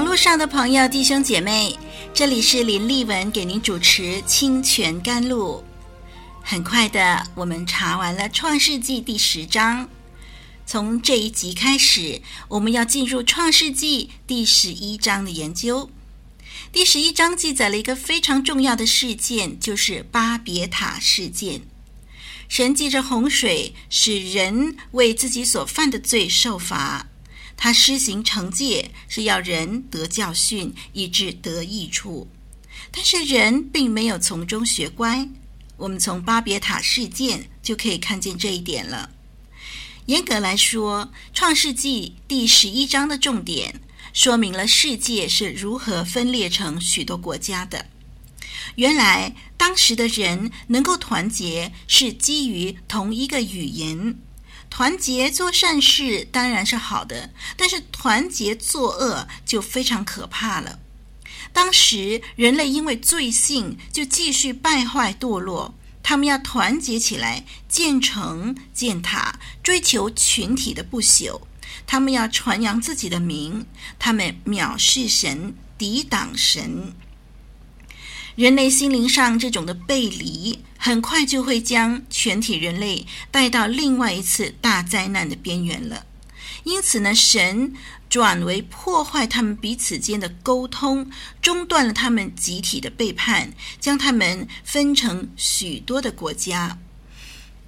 网络上的朋友、弟兄姐妹，这里是林丽文给您主持《清泉甘露》。很快的，我们查完了《创世纪》第十章，从这一集开始，我们要进入《创世纪》第十一章的研究。第十一章记载了一个非常重要的事件，就是巴别塔事件。神借着洪水，使人为自己所犯的罪受罚。他施行惩戒，是要人得教训，以致得益处。但是人并没有从中学乖。我们从巴别塔事件就可以看见这一点了。严格来说，《创世纪》第十一章的重点，说明了世界是如何分裂成许多国家的。原来，当时的人能够团结，是基于同一个语言。团结做善事当然是好的，但是团结作恶就非常可怕了。当时人类因为罪性，就继续败坏堕落。他们要团结起来，建城建塔，追求群体的不朽。他们要传扬自己的名，他们藐视神，抵挡神。人类心灵上这种的背离，很快就会将全体人类带到另外一次大灾难的边缘了。因此呢，神转为破坏他们彼此间的沟通，中断了他们集体的背叛，将他们分成许多的国家。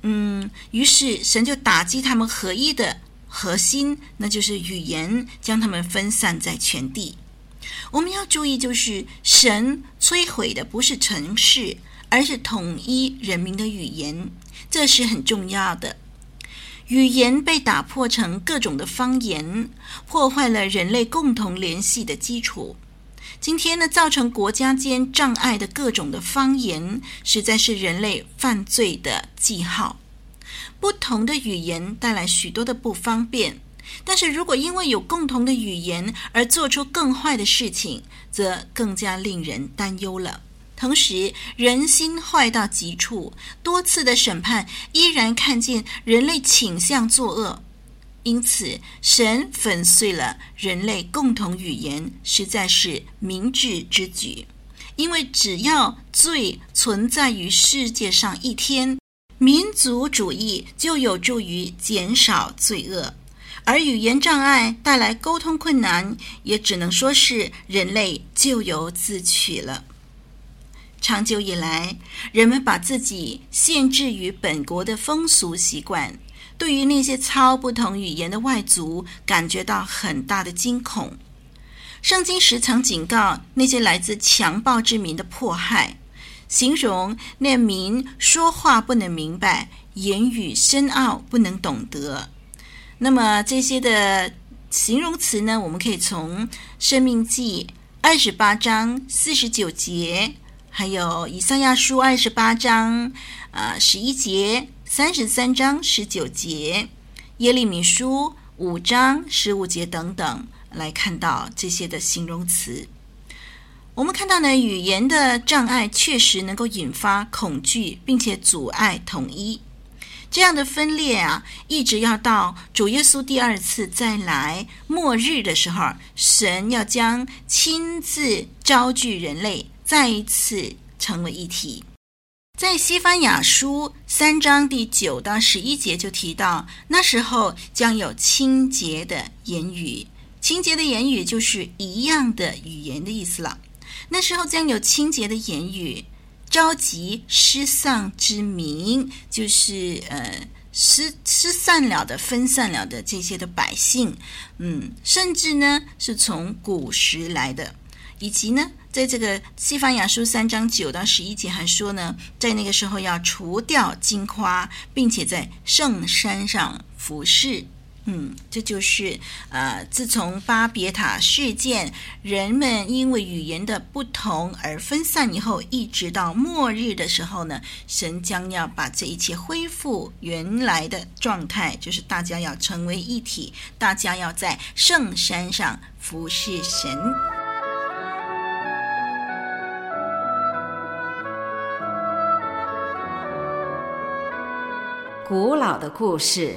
嗯，于是神就打击他们合一的核心，那就是语言，将他们分散在全地。我们要注意，就是神摧毁的不是城市，而是统一人民的语言，这是很重要的。语言被打破成各种的方言，破坏了人类共同联系的基础。今天呢，造成国家间障碍的各种的方言，实在是人类犯罪的记号。不同的语言带来许多的不方便。但是如果因为有共同的语言而做出更坏的事情，则更加令人担忧了。同时，人心坏到极处，多次的审判依然看见人类倾向作恶，因此神粉碎了人类共同语言，实在是明智之举。因为只要罪存在于世界上一天，民族主义就有助于减少罪恶。而语言障碍带来沟通困难，也只能说是人类咎由自取了。长久以来，人们把自己限制于本国的风俗习惯，对于那些操不同语言的外族，感觉到很大的惊恐。圣经时常警告那些来自强暴之民的迫害，形容那民说话不能明白，言语深奥不能懂得。那么这些的形容词呢，我们可以从《生命记》二十八章四十九节，还有《以赛亚书》二十八章啊十一节、三十三章十九节、《耶利米书》五章十五节等等来看到这些的形容词。我们看到呢，语言的障碍确实能够引发恐惧，并且阻碍统一。这样的分裂啊，一直要到主耶稣第二次再来末日的时候，神要将亲自召聚人类，再一次成为一体。在西番雅书三章第九到十一节就提到，那时候将有清洁的言语，清洁的言语就是一样的语言的意思了。那时候将有清洁的言语。召集失丧之民，就是呃失失散了的、分散了的这些的百姓，嗯，甚至呢是从古时来的，以及呢，在这个西方雅书三章九到十一节还说呢，在那个时候要除掉金夸，并且在圣山上服侍，嗯，这就是呃，自从巴别塔事件，人们因为语言的不同而分散以后，一直到末日的时候呢，神将要把这一切恢复原来的状态，就是大家要成为一体，大家要在圣山上服侍神。古老的故事。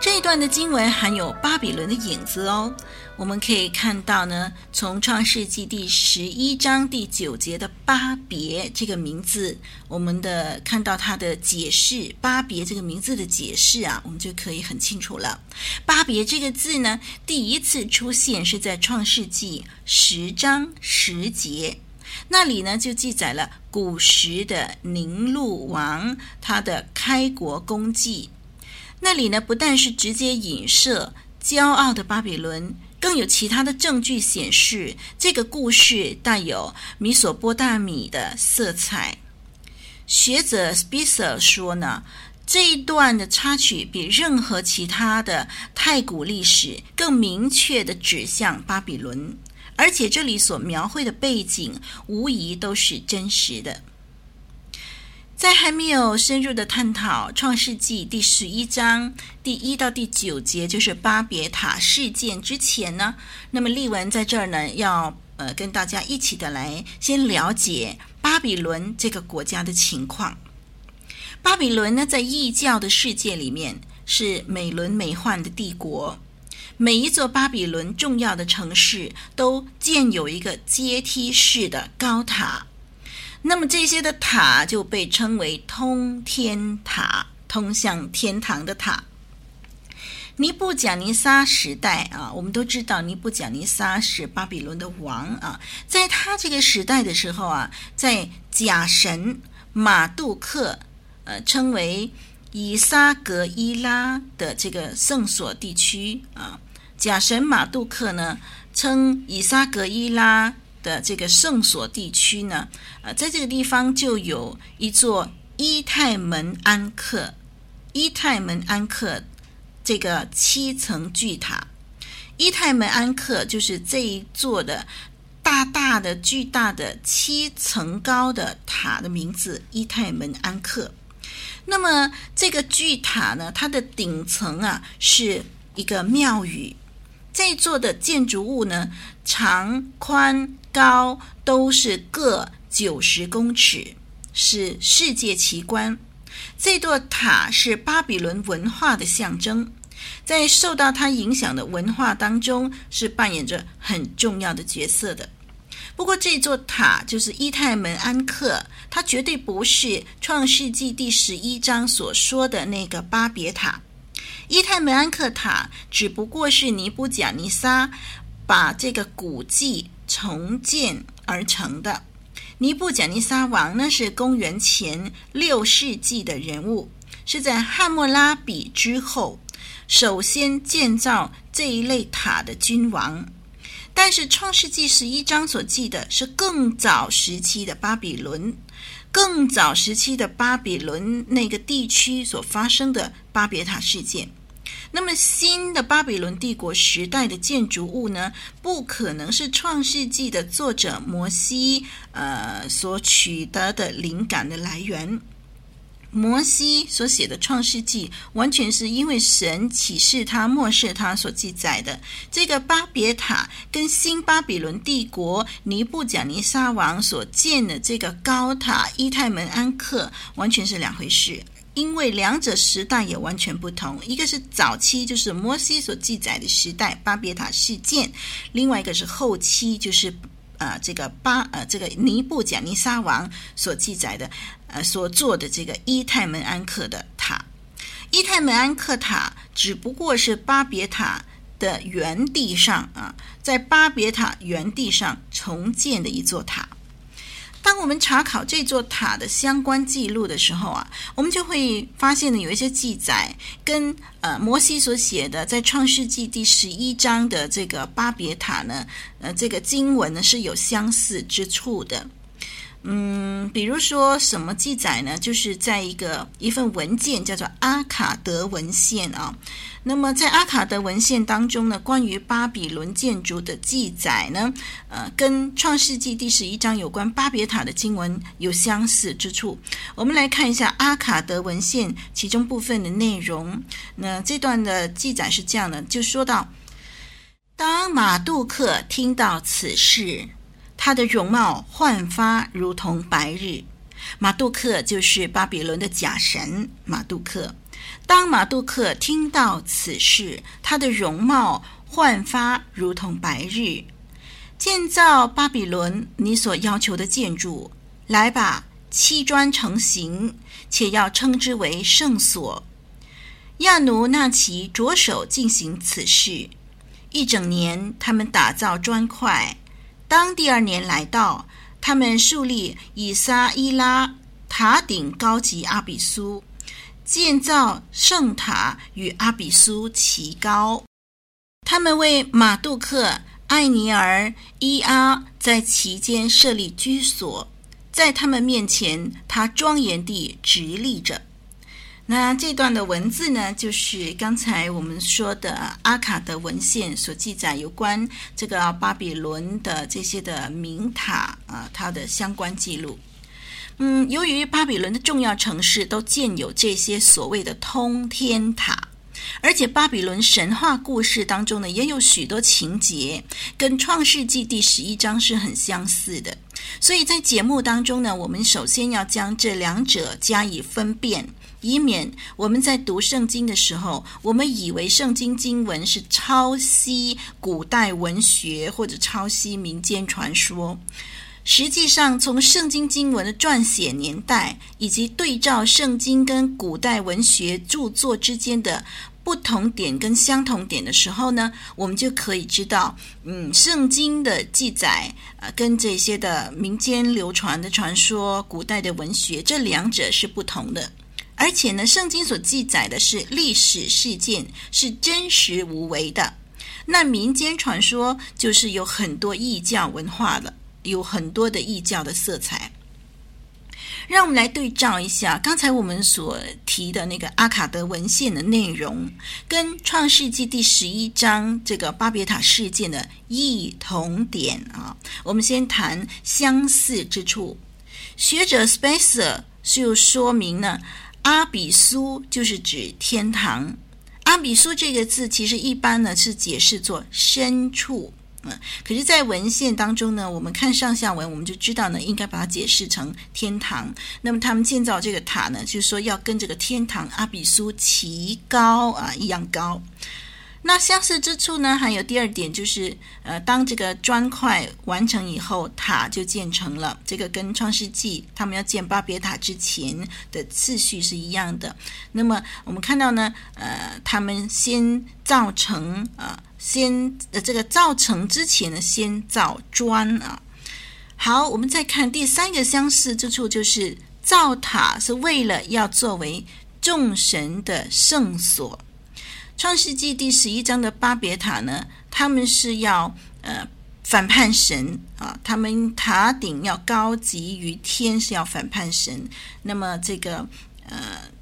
这一段的经文含有巴比伦的影子哦。我们可以看到呢，从创世纪第十一章第九节的巴别这个名字，我们的看到它的解释，巴别这个名字的解释啊，我们就可以很清楚了。巴别这个字呢，第一次出现是在创世纪十章十节，那里呢就记载了古时的宁录王他的开国功绩。那里呢，不但是直接影射骄傲的巴比伦，更有其他的证据显示这个故事带有米索波大米的色彩。学者 Spicer 说呢，这一段的插曲比任何其他的太古历史更明确地指向巴比伦，而且这里所描绘的背景无疑都是真实的。在还没有深入的探讨《创世纪》第十一章第一到第九节，就是巴别塔事件之前呢，那么丽文在这儿呢，要呃跟大家一起的来先了解巴比伦这个国家的情况。巴比伦呢，在异教的世界里面是美轮美奂的帝国，每一座巴比伦重要的城市都建有一个阶梯式的高塔。那么这些的塔就被称为通天塔，通向天堂的塔。尼布甲尼撒时代啊，我们都知道尼布甲尼撒是巴比伦的王啊，在他这个时代的时候啊，在假神马杜克，呃，称为以撒格伊拉的这个圣所地区啊，假神马杜克呢，称以撒格伊拉。的这个圣所地区呢，呃，在这个地方就有一座伊泰门安克，伊泰门安克这个七层巨塔，伊泰门安克就是这一座的大大的巨大的七层高的塔的名字，伊泰门安克。那么这个巨塔呢，它的顶层啊是一个庙宇。这座的建筑物呢，长、宽、高都是各九十公尺，是世界奇观。这座塔是巴比伦文化的象征，在受到它影响的文化当中，是扮演着很重要的角色的。不过，这座塔就是伊泰门安克，它绝对不是创世纪第十一章所说的那个巴别塔。伊泰梅安克塔只不过是尼布贾尼撒把这个古迹重建而成的。尼布贾尼撒王呢，是公元前六世纪的人物，是在汉谟拉比之后首先建造这一类塔的君王。但是创世纪十一章所记的是更早时期的巴比伦。更早时期的巴比伦那个地区所发生的巴别塔事件，那么新的巴比伦帝国时代的建筑物呢，不可能是创世纪的作者摩西呃所取得的灵感的来源。摩西所写的《创世纪》，完全是因为神启示他、默示他所记载的。这个巴别塔跟新巴比伦帝国尼布甲尼撒王所建的这个高塔伊泰门安克，完全是两回事。因为两者时代也完全不同，一个是早期，就是摩西所记载的时代巴别塔事件；另外一个是后期，就是呃这个巴呃这个尼布甲尼撒王所记载的所做的这个伊泰门安克的塔。伊泰门安克塔只不过是巴别塔的原地上啊，在巴别塔原地上重建的一座塔。当我们查考这座塔的相关记录的时候啊，我们就会发现呢，有一些记载跟呃摩西所写的在创世纪第十一章的这个巴别塔呢，呃这个经文呢是有相似之处的。嗯，比如说什么记载呢？就是在一个一份文件叫做阿卡德文献啊。那么在阿卡德文献当中呢，关于巴比伦建筑的记载呢，呃，跟创世纪第十一章有关巴别塔的经文有相似之处。我们来看一下阿卡德文献其中部分的内容。那这段的记载是这样的，就说到：当马杜克听到此事，他的容貌焕发如同白日。马杜克就是巴比伦的假神马杜克。当马杜克听到此事，他的容貌焕发如同白日。建造巴比伦你所要求的建筑，来吧，砌砖成型，且要称之为圣所。亚努纳奇着手进行此事，一整年他们打造砖块。当第二年来到，他们树立以撒伊拉塔顶高级阿比苏。建造圣塔与阿比苏齐高，他们为马杜克、艾尼尔、伊阿在其间设立居所，在他们面前，他庄严地直立着。那这段的文字呢，就是刚才我们说的阿卡德文献所记载有关这个巴比伦的这些的名塔啊，它的相关记录。嗯，由于巴比伦的重要城市都建有这些所谓的通天塔，而且巴比伦神话故事当中呢，也有许多情节跟创世纪第十一章是很相似的。所以在节目当中呢，我们首先要将这两者加以分辨，以免我们在读圣经的时候，我们以为圣经经文是抄袭古代文学或者抄袭民间传说。实际上，从圣经经文的撰写年代，以及对照圣经跟古代文学著作之间的不同点跟相同点的时候呢，我们就可以知道，嗯，圣经的记载，呃，跟这些的民间流传的传说、古代的文学，这两者是不同的。而且呢，圣经所记载的是历史事件，是真实无为的。那民间传说就是有很多异教文化了。有很多的异教的色彩，让我们来对照一下刚才我们所提的那个阿卡德文献的内容，跟创世纪第十一章这个巴别塔事件的异同点啊。我们先谈相似之处。学者 Spencer 就说明呢，阿比苏就是指天堂。阿比苏这个字其实一般呢是解释作深处。可是，在文献当中呢，我们看上下文，我们就知道呢，应该把它解释成天堂。那么，他们建造这个塔呢，就是说要跟这个天堂阿比苏齐高啊一样高。那相似之处呢，还有第二点就是，呃，当这个砖块完成以后，塔就建成了。这个跟创世纪他们要建巴别塔之前的次序是一样的。那么，我们看到呢，呃，他们先造成啊。呃先呃，这个造成之前呢，先造砖啊。好，我们再看第三个相似之处，就是造塔是为了要作为众神的圣所。创世纪第十一章的巴别塔呢，他们是要呃反叛神啊，他们塔顶要高级于天，是要反叛神。那么这个呃。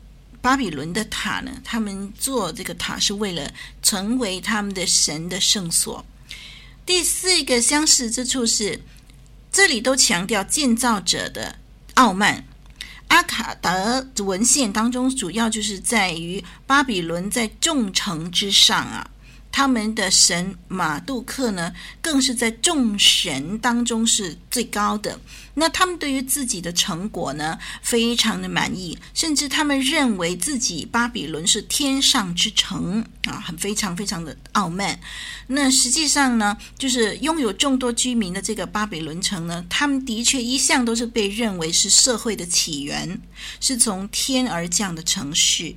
巴比伦的塔呢，他们做这个塔是为了成为他们的神的圣所。第四个相似之处是，这里都强调建造者的傲慢。阿卡德文献当中，主要就是在于巴比伦在众城之上啊，他们的神马杜克呢，更是在众神当中是最高的。那他们对于自己的成果呢，非常的满意，甚至他们认为自己巴比伦是天上之城啊，很非常非常的傲慢。那实际上呢，就是拥有众多居民的这个巴比伦城呢，他们的确一向都是被认为是社会的起源，是从天而降的城市。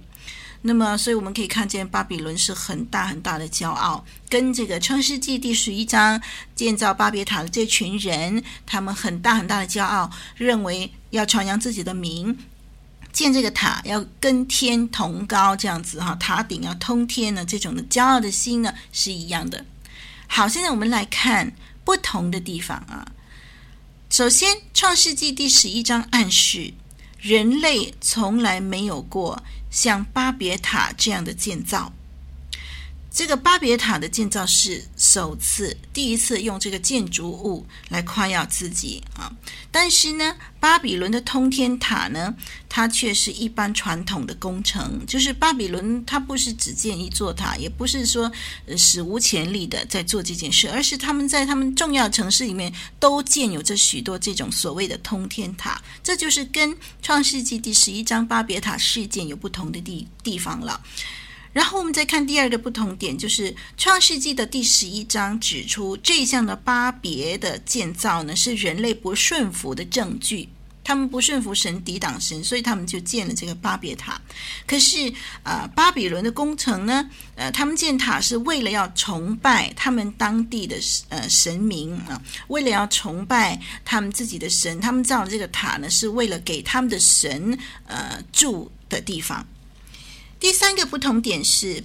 那么，所以我们可以看见巴比伦是很大很大的骄傲，跟这个《创世纪》第十一章建造巴别塔的这群人，他们很大很大的骄傲，认为要传扬自己的名，建这个塔要跟天同高，这样子哈，塔顶要通天呢，这种的骄傲的心呢是一样的。好，现在我们来看不同的地方啊。首先，《创世纪》第十一章暗示人类从来没有过。像巴别塔这样的建造，这个巴别塔的建造是首次、第一次用这个建筑物来夸耀自己啊。但是呢，巴比伦的通天塔呢，它却是一般传统的工程，就是巴比伦它不是只建一座塔，也不是说史无前例的在做这件事，而是他们在他们重要城市里面都建有着许多这种所谓的通天塔，这就是跟创世纪第十一章巴别塔事件有不同的地地方了。然后我们再看第二个不同点，就是《创世纪》的第十一章指出，这一项的巴别的建造呢，是人类不顺服的证据。他们不顺服神，抵挡神，所以他们就建了这个巴别塔。可是，呃，巴比伦的工程呢，呃，他们建塔是为了要崇拜他们当地的呃神明啊，为了要崇拜他们自己的神，他们造的这个塔呢，是为了给他们的神呃住的地方。第三个不同点是，《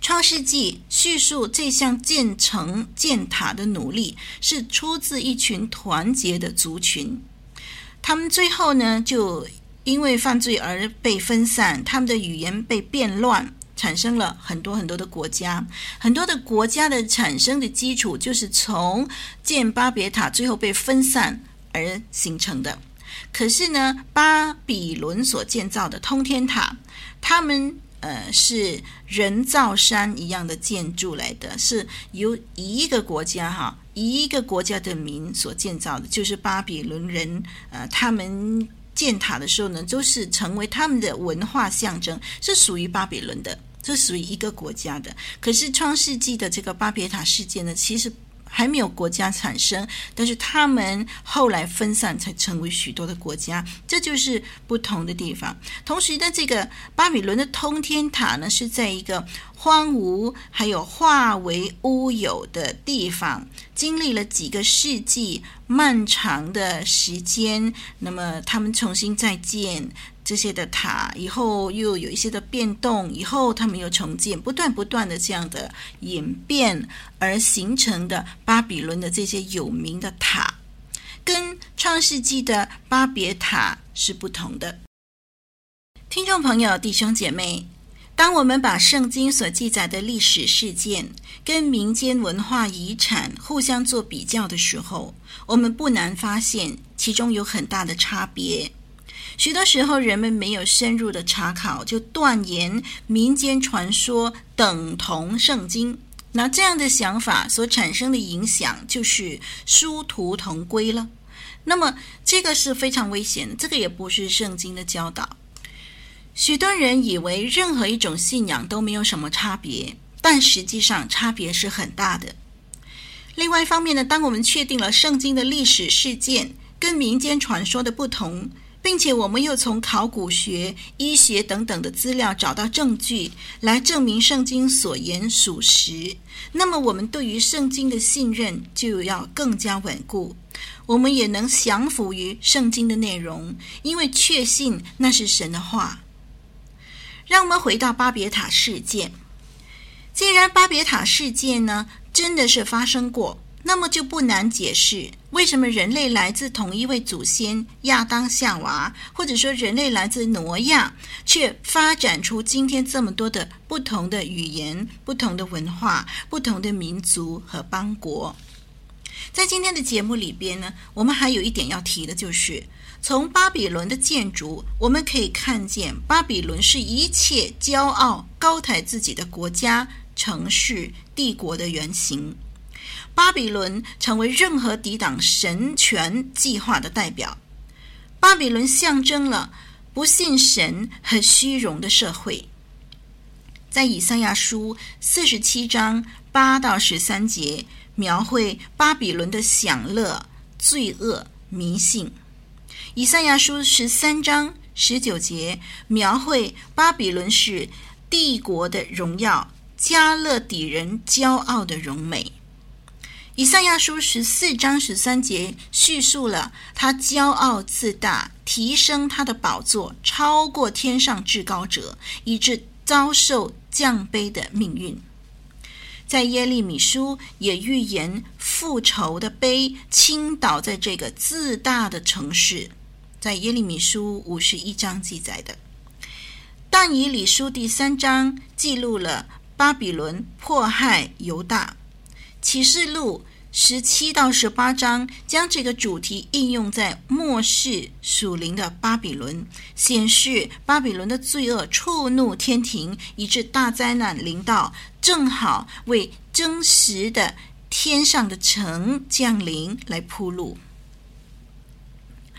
创世纪》叙述这项建城建塔的努力是出自一群团结的族群，他们最后呢，就因为犯罪而被分散，他们的语言被变乱，产生了很多很多的国家，很多的国家的产生的基础就是从建巴别塔最后被分散而形成的。可是呢，巴比伦所建造的通天塔，他们呃是人造山一样的建筑来的，是由一个国家哈一个国家的民所建造的，就是巴比伦人。呃，他们建塔的时候呢，都是成为他们的文化象征，是属于巴比伦的，是属于一个国家的。可是创世纪的这个巴别塔事件呢，其实。还没有国家产生，但是他们后来分散，才成为许多的国家，这就是不同的地方。同时呢，这个巴比伦的通天塔呢，是在一个荒芜还有化为乌有的地方，经历了几个世纪漫长的时间，那么他们重新再建。这些的塔以后又有一些的变动，以后他们又重建，不断不断的这样的演变而形成的巴比伦的这些有名的塔，跟创世纪的巴别塔是不同的。听众朋友、弟兄姐妹，当我们把圣经所记载的历史事件跟民间文化遗产互相做比较的时候，我们不难发现其中有很大的差别。许多时候，人们没有深入的查考，就断言民间传说等同圣经。那这样的想法所产生的影响，就是殊途同归了。那么，这个是非常危险，这个也不是圣经的教导。许多人以为任何一种信仰都没有什么差别，但实际上差别是很大的。另外一方面呢，当我们确定了圣经的历史事件跟民间传说的不同，并且我们又从考古学、医学等等的资料找到证据来证明圣经所言属实，那么我们对于圣经的信任就要更加稳固。我们也能降服于圣经的内容，因为确信那是神的话。让我们回到巴别塔事件。既然巴别塔事件呢，真的是发生过。那么就不难解释，为什么人类来自同一位祖先亚当夏娃，或者说人类来自挪亚，却发展出今天这么多的不同的语言、不同的文化、不同的民族和邦国。在今天的节目里边呢，我们还有一点要提的，就是从巴比伦的建筑，我们可以看见巴比伦是一切骄傲、高抬自己的国家。城市、帝国的原型。巴比伦成为任何抵挡神权计划的代表。巴比伦象征了不信神和虚荣的社会。在以赛亚书四十七章八到十三节，描绘巴比伦的享乐、罪恶、迷信。以赛亚书十三章十九节，描绘巴比伦是帝国的荣耀，迦勒底人骄傲的荣美。以赛亚书十四章十三节叙述了他骄傲自大，提升他的宝座，超过天上至高者，以致遭受降卑的命运。在耶利米书也预言复仇的杯倾倒在这个自大的城市，在耶利米书五十一章记载的。但以理书第三章记录了巴比伦迫害犹大。启示录十七到十八章将这个主题应用在末世属灵的巴比伦，显示巴比伦的罪恶触怒天庭，以致大灾难临到，正好为真实的天上的城降临来铺路。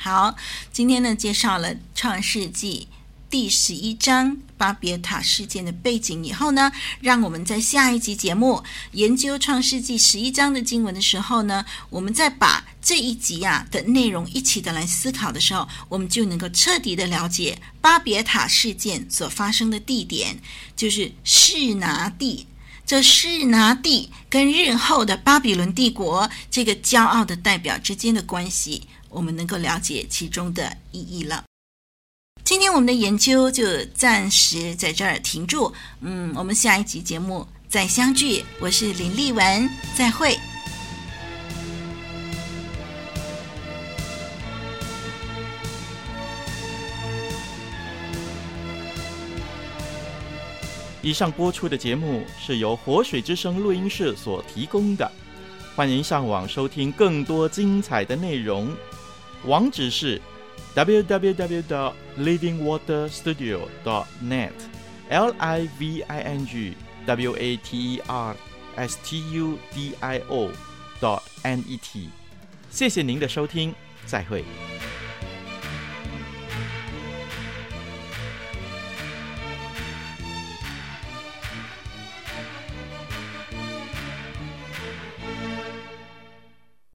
好，今天呢介绍了创世纪。第十一章巴别塔事件的背景以后呢，让我们在下一集节目研究创世纪十一章的经文的时候呢，我们再把这一集啊的内容一起的来思考的时候，我们就能够彻底的了解巴别塔事件所发生的地点，就是示拿地。这示拿地跟日后的巴比伦帝国这个骄傲的代表之间的关系，我们能够了解其中的意义了。今天我们的研究就暂时在这儿停住，嗯，我们下一集节目再相聚。我是林丽文，再会。以上播出的节目是由活水之声录音室所提供的，欢迎上网收听更多精彩的内容，网址是。www.livingwaterstudio.net L I V I N G W A T E R S T U D I O. N E T，谢谢您的收听，再会。